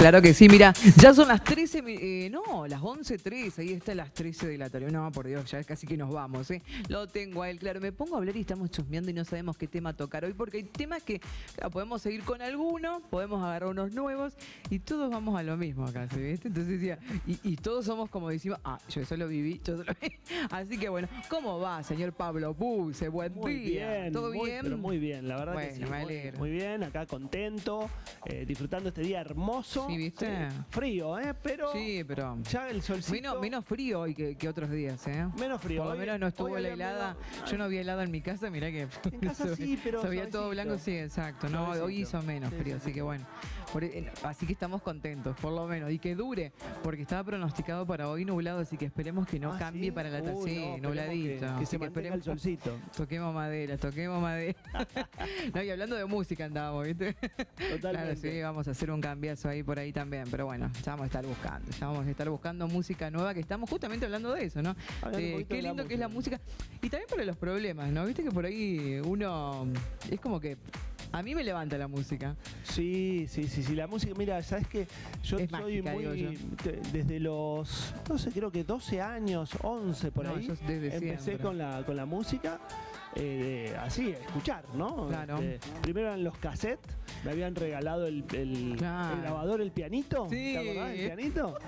Claro que sí, mira, ya son las 13, eh, no, las 11.13, ahí está las 13 de la tarde. No, por Dios, ya casi que nos vamos, ¿eh? Lo tengo a él, claro, me pongo a hablar y estamos chusmeando y no sabemos qué tema tocar hoy, porque hay temas que claro, podemos seguir con alguno, podemos agarrar unos nuevos y todos vamos a lo mismo acá, ¿sí? ¿viste? Entonces decía, y, y todos somos como decimos, ah, yo eso lo viví, yo eso lo viví. Así que bueno, ¿cómo va, señor Pablo Puse? Buen Muy día. bien, ¿Todo muy, bien? pero muy bien, la verdad que Bueno, sí. me muy-. Muy, bien, acá contento, eh, disfrutando este día hermoso. Sí, ¿viste? Frío, ¿eh? Pero Sí, pero ya el solcito. menos, menos frío hoy que, que otros días, ¿eh? menos frío. Por lo menos no estuvo la helada. menos- Yo no vi helada en mi casa, mirá que. En casa sí, pero Se veía todo blanco, sí, exacto. No, hoy hizo menos frío, sí, así sí. que bueno. Por- eh, así que estamos contentos, por lo menos. Y que dure, porque estaba pronosticado para hoy nublado, así que esperemos que no Ah, cambie ¿sí? para la tarde. no, Sí, esperemos nubladito. Que, que se mantenga el solcito. Toquemos madera, toquemos madera. no, y hablando de música andábamos, ¿viste? Claro, Totalmente. sí, vamos a hacer un cambiazo ahí por ahí también. Pero bueno, ya vamos a estar buscando. Ya vamos a estar buscando música nueva, que estamos justamente hablando de eso, ¿no? Eh, qué lindo que es la música. Y también para los problemas, ¿no? Viste que por ahí uno. Es como que. A mí me levanta la música. Sí, sí, sí, sí. La música, mira, sabes que yo Es soy mágica, muy. Desde los, no sé, creo que 12 años, 11 por No, ahí. yo desde empecé siempre. con la, con la música. Eh, de- así, escuchar, ¿no? Claro. Este, primero eran los cassettes, me habían regalado el, el- Claro. el grabador, el pianito. Sí. ¿Te acordás del pianito?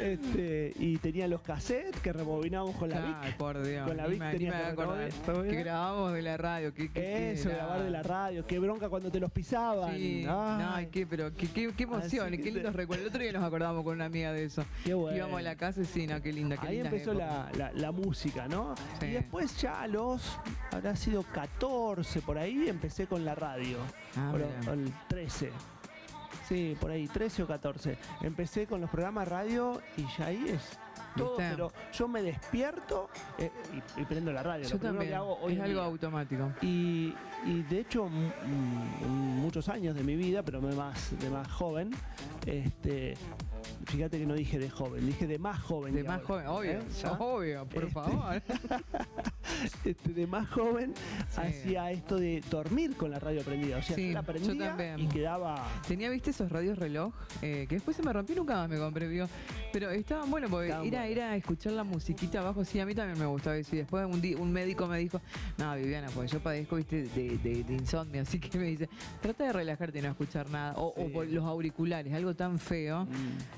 Este, y tenía los cassettes que rebobinábamos con la Vic. por Dios. Con la Vic tenía que. Que grabábamos de la radio. Que, Eso, grabar de la radio, qué bronca cuando te los pisaban. Sí, no, Ay, qué, pero qué, qué, qué emoción, qué te- lindos recuerdos. El otro día nos acordamos con una amiga de eso. qué bueno. Íbamos a la casa y sí, no, qué linda, qué Ahí empezó la, la- la música, ¿no? Sí. Y después ya a los, habrá sido 14 por ahí, empecé con la radio. Ah, Por- con el 13. Sí, por ahí, 13 o 14. Empecé con los programas radio y ya ahí es todo, pero yo me despierto eh, y, y prendo la radio. Yo lo también. que hago hoy es algo día. automático. Y, y de hecho, muchos años de mi vida, pero más, de más joven, este, fíjate que no dije de joven, dije de más joven. De más ahora, joven, obvio, ¿eh? Obvio, por Este, favor. Este, de más joven Sí. hacía esto de dormir con la radio prendida. O sea, Sí, la yo prendía también. y quedaba. Tenía, viste, esos radios reloj, eh, que después se me rompió nunca más me compré, vio. Pero estaban bueno porque Estaban era escuchar la musiquita abajo, sí, a mí también me gustaba eso. Y después un, di- un médico me dijo, no, Viviana, pues yo padezco, viste, de, de- de insomnio, así que me dice, trata de relajarte y no escuchar nada. O, o por los auriculares, algo tan feo. mm,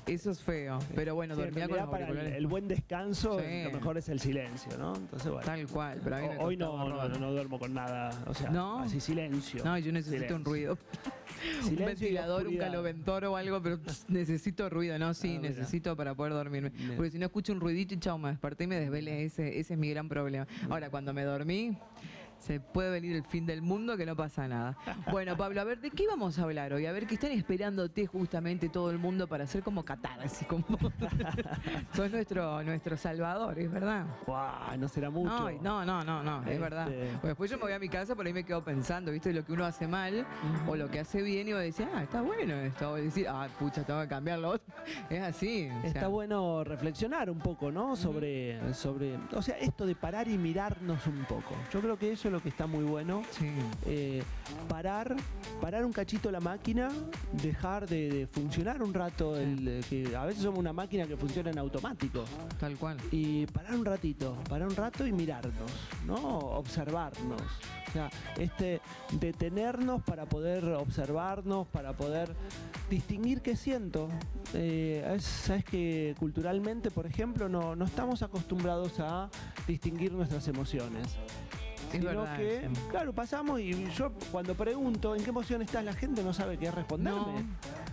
Eso es feo. Pero bueno, sí, dormía con los para el, buen descanso, Sí. lo mejor es el silencio, ¿no? Entonces, bueno. Tal cual, pero a mí me O- hoy no, no, no, no duermo con nada. O sea, ¿No? así silencio. No, yo necesito Silencio. un ruido. un ventilador, un caloventor o algo, pero pss, necesito ruido, ¿no? Sí, Ah, necesito para poder dormirme. Bien. Porque si no escucho un ruidito y chao, me desperté y me desvelé. Ese, ese es mi gran problema. Ahora, cuando me dormí, se puede venir el fin del mundo que no pasa nada. Bueno, Pablo, a ver, ¿de qué vamos a hablar hoy? A ver, que están esperándote justamente todo el mundo para hacer como catarsis. Como... Sos nuestro, nuestro salvador, ¿es verdad? Guau, no será mucho. No, no, no, no, no, es Este, verdad. Después yo me voy a mi casa, por ahí me quedo pensando, ¿viste? Lo que uno hace mal o lo que hace bien y voy a decir, ah, está bueno esto. O decir, ah, pucha, tengo que cambiarlo. Es así. o Está bueno reflexionar un poco, ¿no? Sobre, sobre, o sea, esto de parar y mirarnos un poco. Yo creo que eso es lo que está muy bueno. Sí, Eh, parar, parar un cachito la máquina, dejar de, de funcionar un rato, el, eh, que a veces somos una máquina que funciona en automático. tal cual. Y parar un ratito, parar un rato y mirarnos, ¿no? Observarnos. O sea, este, detenernos para poder observarnos, para poder distinguir qué siento. Eh, es- Sabes que culturalmente, por ejemplo, no, no estamos acostumbrados a distinguir nuestras emociones. Es Sino verdad que, claro, pasamos y yo cuando pregunto en qué emoción estás, la gente no sabe qué responderme. No,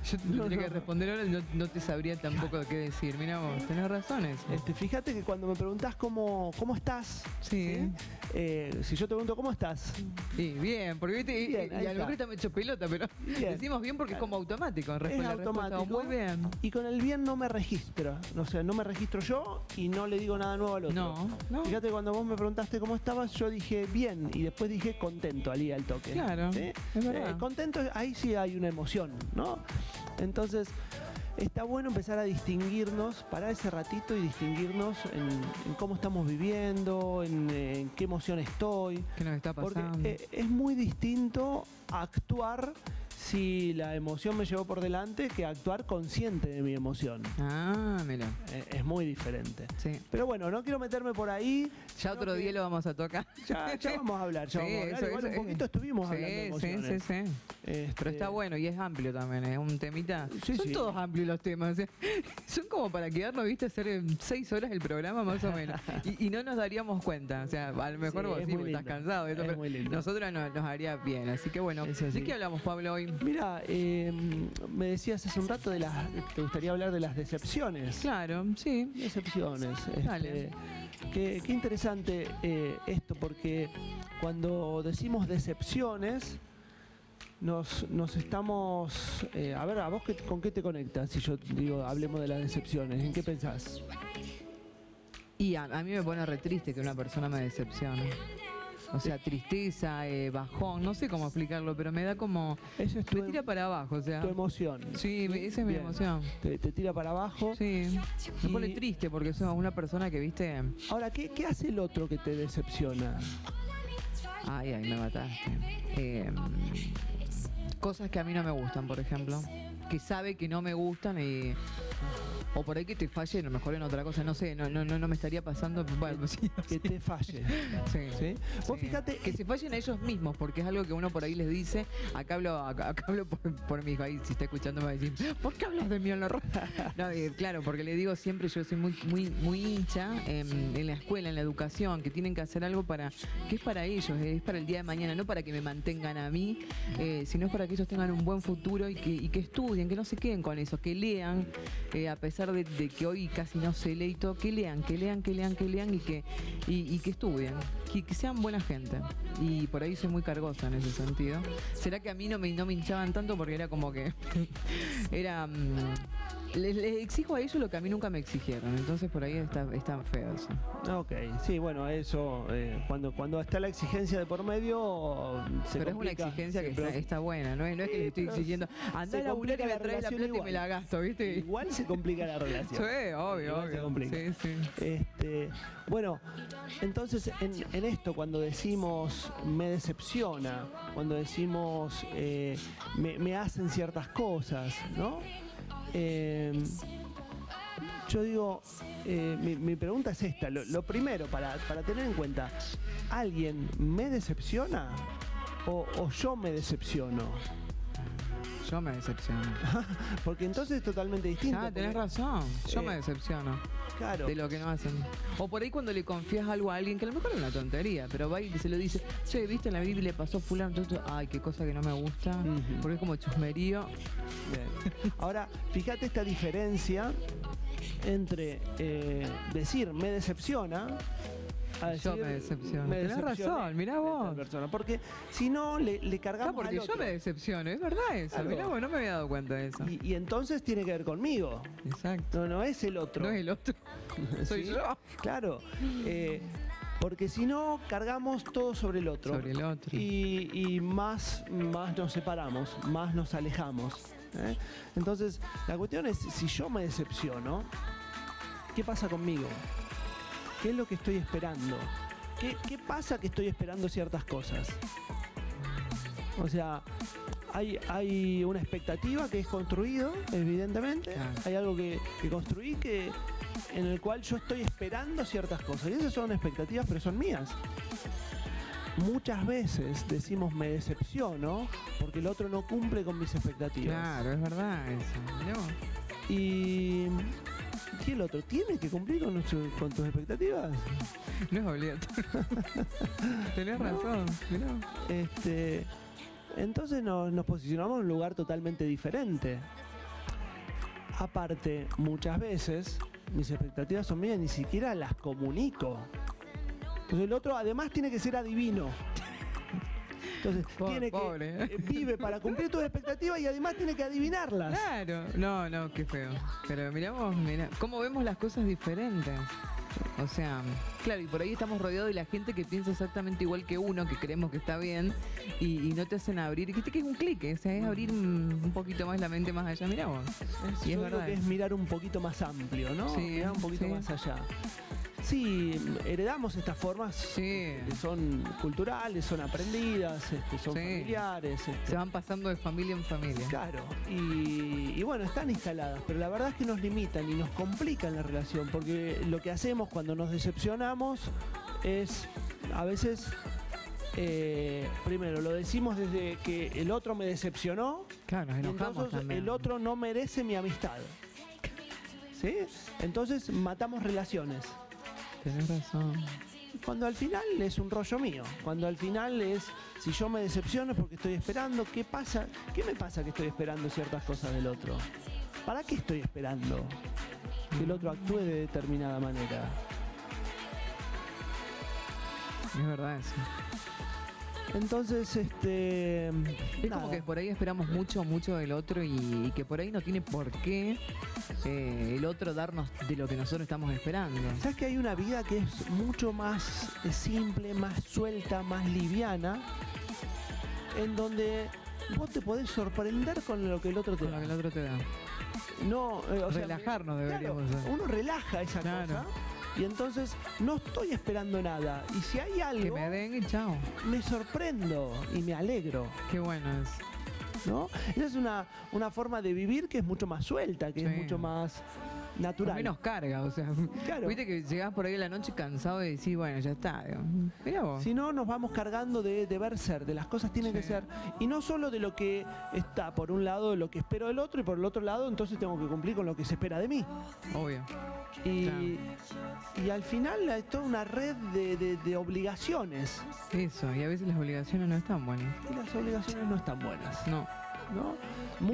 yo No, tendría que responder ahora y no, no te sabría tampoco qué decir. Mira vos, tenés razones. Este, fíjate que cuando me preguntás cómo, cómo estás, Sí. Eh, si yo te pregunto cómo estás, Sí, bien, porque viste, y- Bien, y, a lo mejor está. está hecho pelota, pero Bien. decimos bien porque es como automático. la respuesta, automático. Muy bien. y con el bien no me registra. O sea, no me registro yo y no le digo nada nuevo al otro. No, no. Fíjate, cuando vos me preguntaste cómo estabas, yo dije bien y después dije contento al al toque. Claro, ¿Sí? es verdad. Eh, contento, ahí sí hay una emoción, ¿no? Entonces, está bueno empezar a distinguirnos, parar ese ratito y distinguirnos en, en cómo estamos viviendo, en, en qué emoción estoy. ¿Qué nos está Porque pasando? eh, es muy distinto actuar si la emoción me llevó por delante que actuar consciente de mi emoción. Ah, mira. Eh, es muy diferente. Sí. Pero bueno, no quiero meterme por ahí. Ya otro día lo vamos a tocar. Ya, ya vamos a hablar, ya Sí, vamos a hablar. eso- Igual eso un poquito es- estuvimos Sí, hablando de sí, sí, emociones. sí. Este, Pero está bueno y es amplio también, es un temita. Sí, Son sí. todos amplios los temas. sea, son como para quedarnos, viste, hacer seis horas el programa más o menos. Y, y no nos daríamos cuenta. O sea, a lo mejor Sí, vos es estás cansado. de Es pero nosotros no- nos haría bien. Así que bueno. ¿de qué hablamos, Pablo, hoy? Mira, eh, me decías hace un rato de las. Te gustaría hablar de las decepciones. Claro, sí. Decepciones. este, Dale. qué, qué interesante eh, esto, porque cuando decimos decepciones, nos, nos estamos. eh, a ver, ¿a vos qué- con qué te conectas? Si yo digo, hablemos de las decepciones, ¿en qué pensás? Y a, a mí me pone re triste que una persona me decepcione. O sea, tristeza, eh, bajón, no sé cómo explicarlo, pero me da como... Esa es tu, Me tira para abajo, o sea... tu emoción. Sí, esa es mi Bien. emoción. Te, te tira para abajo. Sí, me Y- pone triste porque soy una persona que, viste... Ahora, ¿qué, ¿qué hace el otro que te decepciona? Ay, ay, me mataste. Eh, cosas que a mí no me gustan, por ejemplo. Que sabe que no me gustan y... O por ahí que te falle, a lo mejor en otra cosa, no sé, no, no, no, me estaría pasando. Bueno, sí, Que te falle. sí. ¿sí? Vos fíjate que se fallen a ellos mismos, porque es algo que uno por ahí les dice. Acá hablo, acá, acá hablo por, por mi hijo, ahí si está escuchando me va a decir, ¿por qué hablas de mí en la radio? No, eh, claro, porque le digo siempre, yo soy muy, muy, muy hincha en, en la escuela, en la educación, que tienen que hacer algo para, que es para ellos, es para el día de mañana, no para que me mantengan a mí, eh, sino para que ellos tengan un buen futuro y que, y que estudien, que no se queden con eso, que lean, eh, a pesar de, de que hoy casi no se lee y todo, que lean, que lean, que lean, que lean y que, y, y que estudien, que, que sean buena gente. Y por ahí soy muy cargosa en ese sentido. ¿Será que a mí no me, no me hinchaban tanto porque era como que era... mm, les, les exijo a ellos lo que a mí nunca me exigieron, entonces por ahí está, está feo eso. Ok, sí, bueno, eso, eh, cuando, cuando está la exigencia de por medio, se pero complica. es una exigencia que Sí, está, está buena, ¿no no es que Sí, le estoy exigiendo, anda se a laburar y me traes la plata y me la gasto, ¿viste? Igual se complica la Sí, relación. obvio, Igual se obvio. complica. Sí, sí. Este, bueno, entonces en, en esto cuando decimos me decepciona, cuando decimos eh, me, me hacen ciertas cosas, ¿no? Eh, yo digo, eh, mi, mi pregunta es esta, lo, lo primero para, para tener en cuenta, ¿alguien me decepciona o, o yo me decepciono? Yo me decepciono. Porque entonces es totalmente distinto. Ah, tenés porque- razón. Yo eh, me decepciono Claro. de lo que no hacen. O por ahí cuando le confías algo a alguien, que a lo mejor es una tontería, pero va y se lo dice, che, viste en la Biblia pasó fulano, esto? ay, qué cosa que no me gusta, porque es como chusmerío. Bien. Ahora, fíjate esta diferencia entre eh, decir me decepciona a decir Yo me decepciono. me Tenés razón, mirá vos. persona. Porque si no, le, le cargamos porque al yo otro. me decepciono, es verdad eso. Mirá vos, no me había dado cuenta de eso. y, y entonces tiene que ver conmigo. Exacto. No, no es el otro. No es el otro, soy ¿Sí? yo. Claro. eh, porque si no, cargamos todo sobre el otro. Sobre el otro. Y, y más, más nos separamos, más nos alejamos. ¿eh? Entonces, la cuestión es, si yo me decepciono, ¿qué pasa conmigo? ¿Qué es lo que estoy esperando? ¿Qué, qué pasa que estoy esperando ciertas cosas? O sea, hay, hay una expectativa que es construido, evidentemente. Claro. Hay algo que, que construí que, en el cual yo estoy esperando ciertas cosas. Y esas son expectativas, pero son mías. Muchas veces decimos me decepciono porque el otro no cumple con mis expectativas. Claro, es verdad eso. Y, y el otro tiene que cumplir con, tus expectativas. No es obligatorio. Tenés razón. Mirá. Este, entonces nos, nos posicionamos en un lugar totalmente diferente. Aparte, muchas veces mis expectativas son mías, ni siquiera las comunico. Entonces el otro además tiene que ser adivino. Entonces Po- tiene pobre, ¿eh? que eh, vive para cumplir tus expectativas y además tiene que adivinarlas. Claro, no, no, qué feo. Pero miramos, mira, cómo vemos las cosas diferentes. O sea, claro, y por ahí estamos rodeados de la gente que piensa exactamente igual que uno, que creemos que está bien, y, y no te hacen abrir. Viste que es un clic, o sea, es abrir un, poquito más la mente más allá. Mirá vos. Es- Y es yo verdad que es mirar un poquito más amplio, ¿no? Sí, mirar un poquito sí. más allá. Sí, heredamos estas formas Sí. que son culturales, son aprendidas, este, son Sí. familiares. este, Se van pasando de familia en familia. Claro, y, y bueno, están instaladas, pero la verdad es que nos limitan y nos complican la relación, porque lo que hacemos cuando nos decepcionamos es a veces, eh, primero, lo decimos desde que el otro me decepcionó, Claro, nos y enojamos entonces también. el otro no merece mi amistad. ¿Sí? Entonces matamos relaciones. Tenés razón. Cuando al final es un rollo mío, cuando al final es, si yo me decepciono es porque estoy esperando, ¿qué pasa? ¿Qué me pasa que estoy esperando ciertas cosas del otro? ¿Para qué estoy esperando que el otro actúe de determinada manera? Es verdad eso. Entonces, este... Es nada. como que por ahí esperamos mucho, mucho del otro y, y que por ahí no tiene por qué eh, el otro darnos de lo que nosotros estamos esperando. ¿Sabes que hay una vida que es mucho más eh, simple, más suelta, más liviana? En donde vos te podés sorprender con lo que el otro te Con lo da. que el otro te da. No, eh, o Relajarnos deberíamos uno relaja esa Claro. cosa y entonces no estoy esperando nada. Y si hay Que algo, me den y chao. me sorprendo y me alegro, Qué bueno es. ¿no? Esa es una, una forma de vivir que es mucho más suelta, que es mucho más Con natural. menos carga, o sea. Claro. Viste que llegás por ahí a la noche cansado y decís, bueno, ya está. Mirá vos. Si no, nos vamos cargando de deber ser, de las cosas tienen que ser. Y no solo de lo que está, por un lado, de lo que espero del otro, y por el otro lado, entonces tengo que cumplir con lo que se espera de mí. Obvio. Y, y al final es toda una red de, de- de obligaciones. Eso, y a veces las obligaciones no están buenas. Y las obligaciones no están buenas, No. ¿No?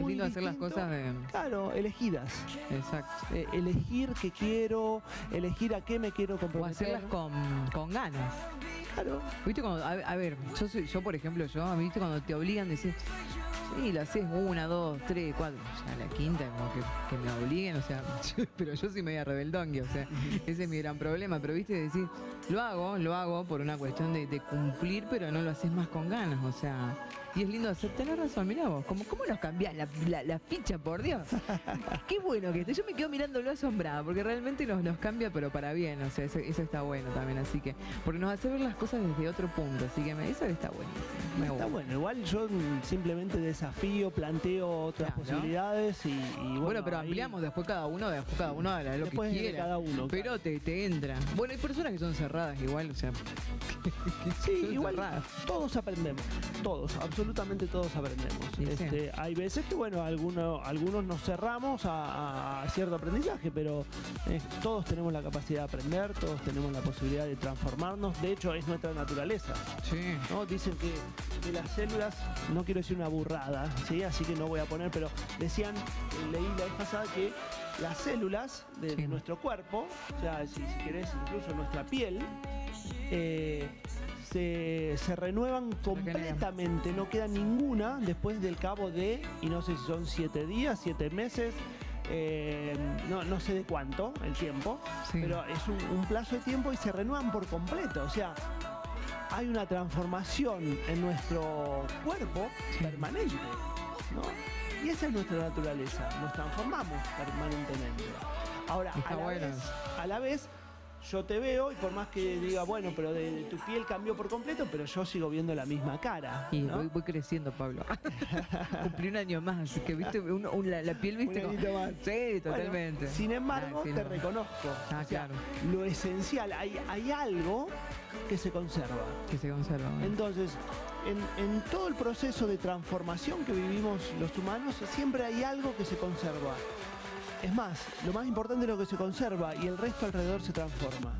es lindo hacer las cosas de. Claro, elegidas. Exacto. Eh, elegir qué quiero, elegir a qué me quiero O comprometer. hacerlas con, con ganas. Claro. ¿Viste cuando, a, a ver, yo soy, yo por ejemplo, yo, a ¿viste cuando te obligan a decir, sí, lo haces una, dos, tres, cuatro, ya la quinta, como que, que me obliguen, o sea, yo- pero yo soy media rebeldongue, o sea, ese es mi gran problema, pero viste, decir, lo hago, lo hago por una cuestión de, de cumplir, pero no lo haces más con ganas, o sea, y es lindo hacer, tenés razón, mirá vos, ¿cómo, cómo nos cambiás la, la- la ficha, por Dios? Qué bueno que esté, yo me quedo mirándolo asombrada, porque realmente nos, nos cambia, pero para bien, o sea, eso, eso está bueno también, así que, porque nos hace ver las cosas desde otro punto, así que me, eso está buenísimo. me Está bueno, igual yo simplemente desafío, planteo otras Claro. posibilidades y, y bueno, Bueno, pero ahí- ampliamos después cada uno, después cada uno hará lo Después que de quiera. cada uno, Pero claro. te, te entra. Bueno, hay personas que son cerradas igual, o sea. Sí, igual cerradas. todos aprendemos, todos, absolutamente todos aprendemos. Sí, sí. Este, Hay veces que, bueno, algunos, algunos nos cerramos a, a cierto aprendizaje, pero eh, todos tenemos la capacidad de aprender, todos tenemos la posibilidad de transformarnos, de hecho es nuestra naturaleza. Sí. ¿no? Dicen que, que las células, no quiero decir una burrada, ¿sí? así que no voy a poner, pero decían, leí la vez pasada que las células de, Sí. de nuestro cuerpo, o sea, si, si querés, incluso nuestra piel, eh, se, se renuevan completamente, no queda ninguna después del cabo de, y no sé si son siete días, siete meses, eh, no, no sé de cuánto el tiempo, Sí. pero es un, un plazo de tiempo y se renuevan por completo. O sea, hay una transformación en nuestro cuerpo Sí. permanente. ¿no? Y esa es nuestra naturaleza, nos transformamos permanentemente. Ahora, Está a la, bueno. vez, a la vez, yo te veo y por más que diga, bueno, pero de, de tu piel cambió por completo, pero yo sigo viendo la misma cara. Y ¿no? voy, voy creciendo, Pablo. Cumplí un año más, que viste, un- un- la, la piel, viste. Un como- más. Sí, Bueno, totalmente. sin embargo, Ah, sí, te no. reconozco. Ah, O sea, claro. Lo esencial, hay, hay algo que se conserva. Que se conserva. Entonces, en, en todo el proceso de transformación que vivimos los humanos, siempre hay algo que se conserva. Es más, lo más importante es lo que se conserva y el resto alrededor se transforma.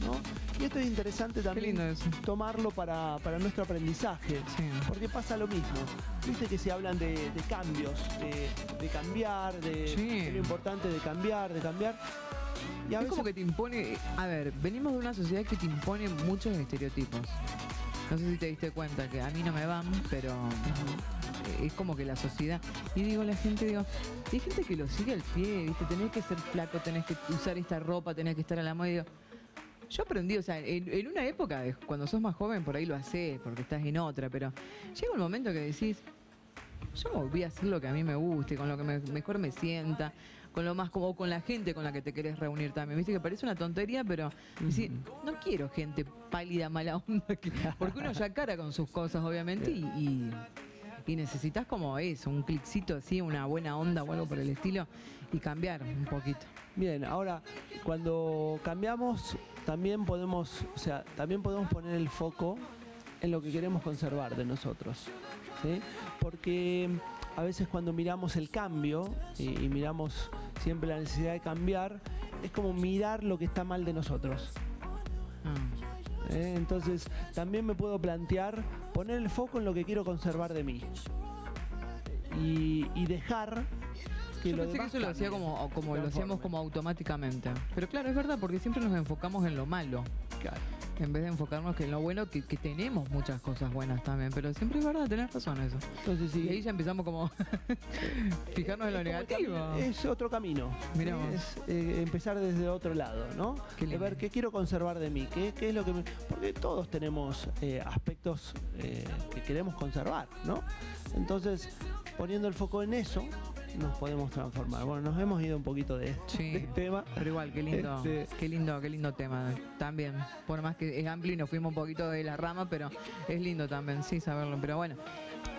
¿No? Y esto es interesante también tomarlo para, para nuestro aprendizaje. Sí. Porque pasa lo mismo. Viste que se hablan de, de cambios, de, de cambiar, de, Sí. de lo importante de cambiar, de cambiar. Y a Es veces como que te impone. A ver, venimos de una sociedad que te impone muchos estereotipos. No sé si te diste cuenta que a mí no me van, pero es como que la sociedad. Y digo, la gente, digo, hay gente que lo sigue al pie, ¿viste? Tenés que ser flaco, tenés que usar esta ropa, tenés que estar a la moda. Y digo, yo aprendí, o sea, en, en una época, de- cuando sos más joven, por ahí lo haces, porque estás en otra, pero llega un momento que decís, yo voy a hacer lo que a mí me guste, con lo que me- mejor me sienta, con lo más como con la gente con la que te querés reunir también. Viste que parece una tontería, pero decir, no quiero gente pálida, mala onda, que- porque uno ya cara con sus cosas, obviamente, y, y- y necesitas como eso, un cliccito así, una buena onda o algo por el estilo, y cambiar un poquito. Bien, ahora cuando cambiamos también podemos, o sea, también podemos poner el foco en lo que queremos conservar de nosotros, ¿sí? Porque a veces cuando miramos el cambio y, y miramos siempre la necesidad de cambiar, es como mirar lo que está mal de nosotros. Ah. ¿Eh? Entonces también me puedo plantear poner el foco en lo que quiero conservar de mí y, y dejar que Yo lo pensé que eso lo hacía como, como lo hacíamos como automáticamente. Pero claro, es verdad, porque siempre nos enfocamos en lo malo. Claro. En vez de enfocarnos que en lo bueno, que, que tenemos muchas cosas buenas también. Pero siempre es verdad, tenés razón eso. Entonces sí. Y ahí ya empezamos como fijarnos en lo negativo. Es otro camino. Vos. Es eh, empezar desde otro lado, ¿no? De ver qué quiero conservar de mí, qué, qué es lo que me- Porque todos tenemos eh, aspectos eh, que queremos conservar, ¿no? Entonces, poniendo el foco en eso, nos podemos transformar. Bueno, nos hemos ido un poquito de Sí. del tema. Pero igual, qué lindo, Este- qué lindo, qué lindo tema. También, por más que es amplio y nos fuimos un poquito de la rama, pero es lindo también, sí, saberlo. Pero bueno,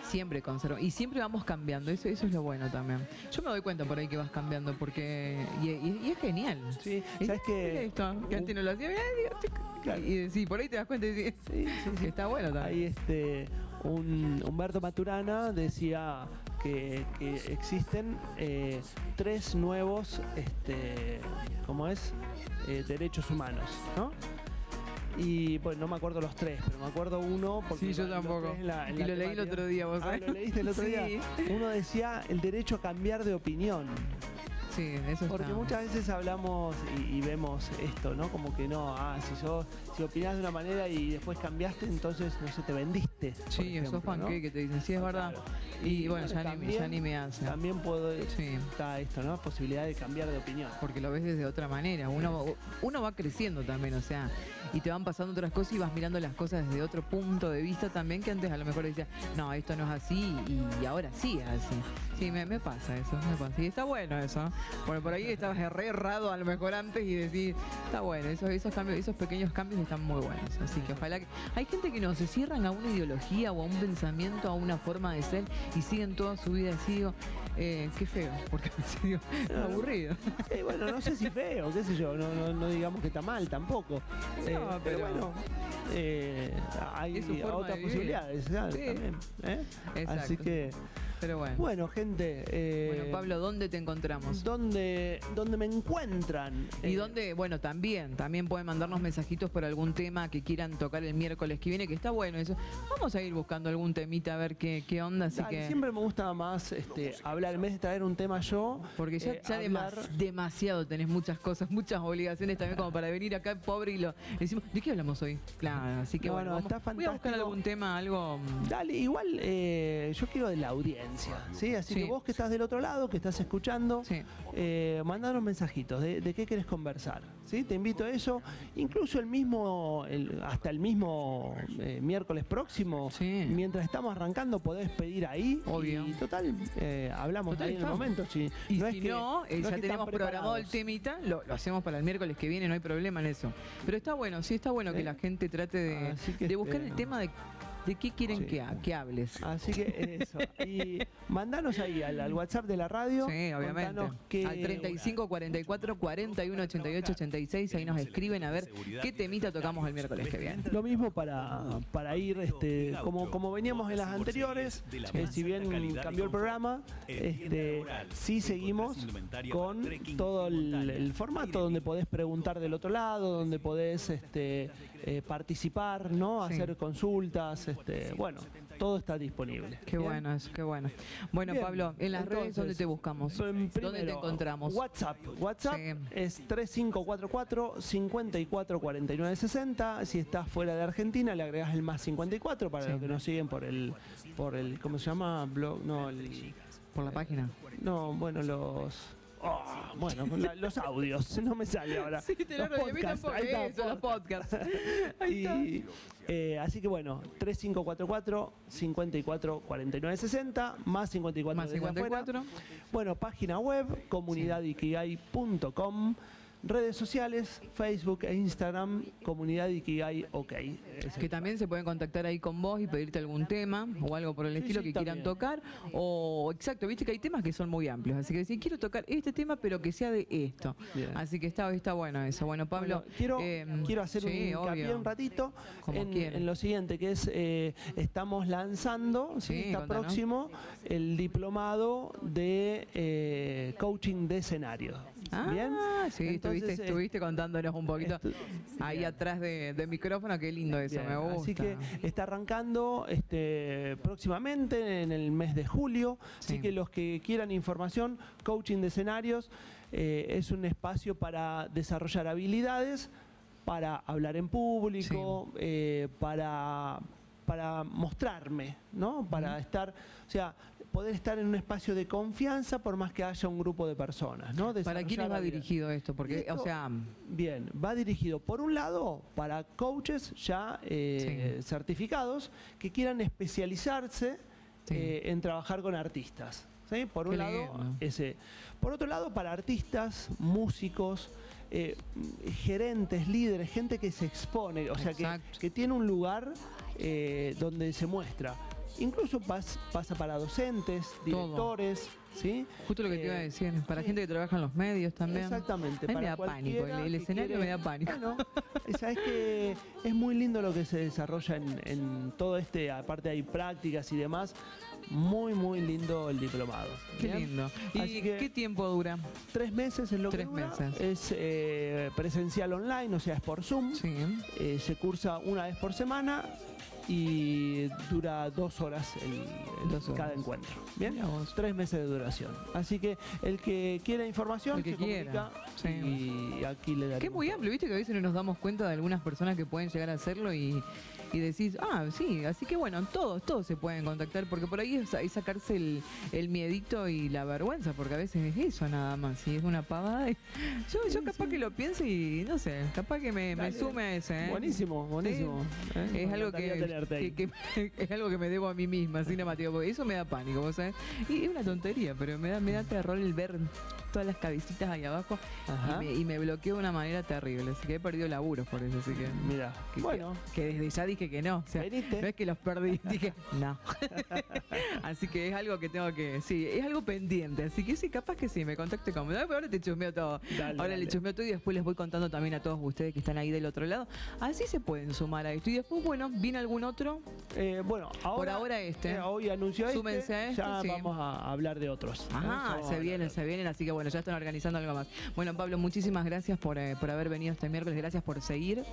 siempre conservo. Y siempre vamos cambiando, eso, eso es lo bueno también. Yo me doy cuenta por ahí que vas cambiando, porque. Y, y- y es genial. Sí, Es- ¿sabes esto, que antes no lo hacía, Claro. Y sí, por ahí te das cuenta y decís, Sí, sí, sí. que está bueno también. Ahí este, un, Humberto Maturana decía que, que existen eh, tres nuevos, este, ¿cómo es? Eh, derechos humanos, ¿no? Y bueno, no me acuerdo los tres, pero me acuerdo uno. Porque Sí, yo tampoco. tres en la- en Y lo leí el otro día, vos Ah, sabés. ¿lo leíste el otro Sí. día? Uno decía el derecho a cambiar de opinión. Sí, eso Porque está. muchas veces hablamos y, y vemos esto, ¿no? Como que no, ah, si sos, si opinás de una manera y después cambiaste, entonces no sé, te vendiste. Sí, ejemplo, sos ¿no? panqueque, te dicen, sí, es verdad. Claro. Y bueno, ya, ni, ya ni me hace. También puedo, Sí. está esto, ¿no? Posibilidad de cambiar de opinión. porque lo ves desde otra manera. Uno, uno va creciendo también, o sea, y te van pasando otras cosas y vas mirando las cosas desde otro punto de vista también, que antes a lo mejor decías, no, esto no es así, y, ahora sí es así. Sí, me, me pasa eso, me pasa. Y está bueno eso. Bueno, por ahí estabas re errado a lo mejor antes y decís, está bueno, esos, esos cambios, esos pequeños cambios están muy buenos. Así que ojalá que. Hay gente que no se cierran a una ideología o a un pensamiento, a una forma de ser y siguen toda su vida así. Digo, eh, qué feo, porque digo, es aburrido. Eh, bueno, no sé si feo, qué sé yo, no, no, no digamos que está mal tampoco. Eh, No, pero, pero- bueno, eh, hay otras posibilidades. Sí. También, ¿eh? Exacto. Así que, Pero bueno. bueno, gente. eh, Bueno, Pablo, ¿dónde te encontramos? ¿dónde, ¿Dónde me encuentran? Y Eh, dónde, bueno, también, también pueden mandarnos mensajitos por algún tema que quieran tocar el miércoles que viene, que está bueno eso. Vamos a ir buscando algún temita a ver qué, qué onda, así dale, que. Siempre me gusta más este, hablar, en vez de traer un tema yo. Porque ya, eh, ya hablar- demas- demasiado tenés muchas cosas, muchas obligaciones también como para venir acá pobre y lo decimos, ¿de qué hablamos hoy? Claro, así que No, bueno, no, vamos- está voy a buscar fantástico. algún tema, algo. mm, Dale, igual eh, yo quiero de la audiencia, ¿sí? Así Sí. que vos que estás del otro lado, que estás escuchando, Sí. eh, mandanos mensajitos de, de qué querés conversar, ¿sí? Te invito a eso, incluso el mismo, el- hasta el mismo eh, miércoles próximo, Sí. mientras estamos arrancando podés pedir ahí Obvio. y total, eh, hablamos Total, ahí en el momento. Si, Y no es si que- no, eh, es ya que tenemos programado el temita, lo, lo hacemos para el miércoles que viene, no hay problema en eso. Pero está bueno, sí está bueno que la gente trate de, así que, de buscar el tema de, de qué quieren sí. que, ha- que hables. Así que eso. Y mandanos ahí al, al WhatsApp de la radio. Sí, obviamente. Al 35 44 41 88 86, ahí nos escriben a ver qué temita tocamos el miércoles que viene. Lo mismo para, para ir, este, como, como veníamos en las anteriores, eh, si bien cambió el programa, este, sí seguimos con todo el, el formato donde podés preguntar del otro lado, donde podés este, eh, participar, ¿no? Sí. hacer consultas, este, bueno, todo está disponible. Qué ¿bien? bueno eso, qué bueno. Bueno, Bien, Pablo, en las redes, ¿dónde te buscamos? prim- ¿Dónde te primero, encontramos? WhatsApp. WhatsApp Sí. es 3544 54 49 60. Si estás fuera de Argentina, le agregas el más 54 para Sí. los que nos siguen por el, por el, ¿cómo se llama? Blog, no, el, Por la página. no, bueno, los, Oh, bueno, la- los audios, no me sale ahora. Sí, te lo Los mí podcasts, ahí está, eso, los podcast. podcasts. Ahí está. Y, eh, así que bueno, 3544 54 49 60 más 54 Más desde afuera. 54. Bueno, página web comunidadikigai.com, redes sociales, Facebook e Instagram, comunidad Ikigai OK. Es Que también se pueden contactar ahí con vos y pedirte algún tema o algo por el Sí, estilo sí, que quieran tocar. O, exacto, viste que hay temas que son muy amplios. Así que si quiero tocar este tema, pero que sea de esto. Bien. Así que está, está bueno eso. Bueno, Pablo. Bueno, quiero, eh, quiero hacer un hincapié un ratito en, en lo siguiente, que es, eh, estamos lanzando, está próximo, el diplomado de eh, coaching de escenario. Ah, ¿Bien? sí, Entonces, estuviste, eh, estuviste contándonos un poquito ahí atrás de, de micrófono. Qué lindo eso, Bien, me gusta. Así que está arrancando este, próximamente en el mes de julio. Así Sí. que los que quieran información, coaching de escenarios eh, es un espacio para desarrollar habilidades, para hablar en público, eh, para, para mostrarme, ¿no? Para estar, o sea, poder estar en un espacio de confianza por más que haya un grupo de personas, ¿no? ¿Para quiénes va dirigido esto? Porque, Esto- o sea, Bien, va dirigido por un lado para coaches ya eh, Sí. certificados que quieran especializarse Sí. eh, en trabajar con artistas. ¿sí? Por un Qué lado, lindo. ese. Por otro lado, para artistas, músicos, eh, gerentes, líderes, gente que se expone, o sea, que, que tiene un lugar eh, donde se muestra. Incluso pas- pasa para docentes, Todo. directores, ¿sí? justo lo que te iba a Eh, decir, para sí. gente que trabaja en los medios también. Exactamente. A mí me da pánico, el- el escenario me da pánico. Bueno, sabes que es muy lindo lo que se desarrolla en, en todo este, aparte hay prácticas y demás, muy, muy lindo el diplomado. Qué ¿bien? lindo. ¿Y Así que- qué tiempo dura? Tres meses es lo Tres que dura. meses. Es eh, presencial online, o sea, es por Zoom. Sí. Eh, se cursa una vez por semana y dura dos horas el, el- Dos horas. cada encuentro. Bien, tres meses de duración. Así que el que quiera información El que se quiera, comunica sí. y aquí le daremos Que es muy amplio, viste que a veces no nos damos cuenta de algunas personas que pueden llegar a hacerlo y, y decís, ah, sí, así que bueno, todos, todos se pueden contactar, porque por ahí es, es sacarse el, el miedito y la vergüenza, porque a veces es eso nada más, y es una pavada. y- Yo, yo capaz sí. que lo piense y no sé, capaz que me, me sume a ese. ¿eh? Buenísimo, buenísimo. ¿eh? Es algo que, que- que- es algo que me debo a mí misma, así Mateo, porque eso me da pánico, ¿vos sabés? Y es una tontería, pero me da, me da terror el ver todas las cabecitas ahí abajo y me, y me bloqueo de una manera terrible. Así que he perdido laburos por eso. Así que. Mira, que- bueno, Que, que desde ya dije que no. O sea, venite. no es que los perdí, dije no. así que es algo que tengo que. Sí, es algo pendiente. Así que sí, capaz que sí, me contacte con. No, pero ahora te chusmeo todo. Dale, ahora dale. le chusmeo todo y después les voy contando también a todos ustedes que están ahí del otro lado. Así se pueden sumar a esto. Y después, bueno, viene algún otro. Eh, bueno, ahora, ahora este. eh, hoy anunció este, Súmense este, ya sí. vamos a hablar de otros. Ajá, se vienen, se vienen, así que bueno, ya están organizando algo más. Bueno, Pablo, muchísimas gracias por, eh, por haber venido este miércoles, gracias por seguir.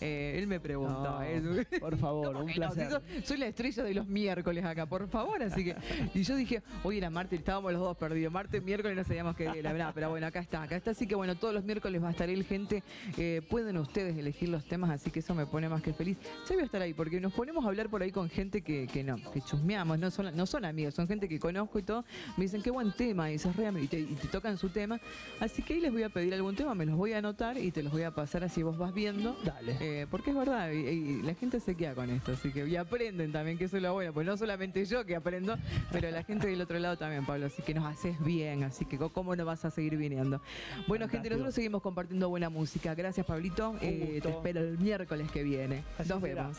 Eh, él me preguntó, No, ¿eh? Por favor, ¿Cómo un que no? Si placer. so- soy la estrella de los miércoles acá, por favor, así que. Y yo dije, hoy era martes, estábamos los dos perdidos. Martes, miércoles, no sabíamos qué la verdad, pero bueno, acá está, acá está. Así que bueno, todos los miércoles va a estar él, gente. eh, pueden ustedes elegir los temas, así que eso me pone más que feliz. Yo voy a estar ahí, porque nos ponemos a hablar por ahí con gente que, que no, que chusmeamos, no son, no son amigos, son gente que conozco y todo. Me dicen, qué buen tema, y dices, "Re, y te, y te tocan su tema. Así que ahí les voy a pedir algún tema, me los voy a anotar y te los voy a pasar así vos vas viendo. Dale. Eh, porque es verdad, y, y la gente se queda con esto, así que y aprenden también, que eso es lo bueno, pues no solamente yo que aprendo, pero la gente del otro lado también, Pablo, así que nos haces bien, así que cómo no vas a seguir viniendo. Bueno, gente, nosotros seguimos compartiendo buena música. Gracias, Pablito. Eh, te espero el miércoles que viene. Así Nos será. vemos.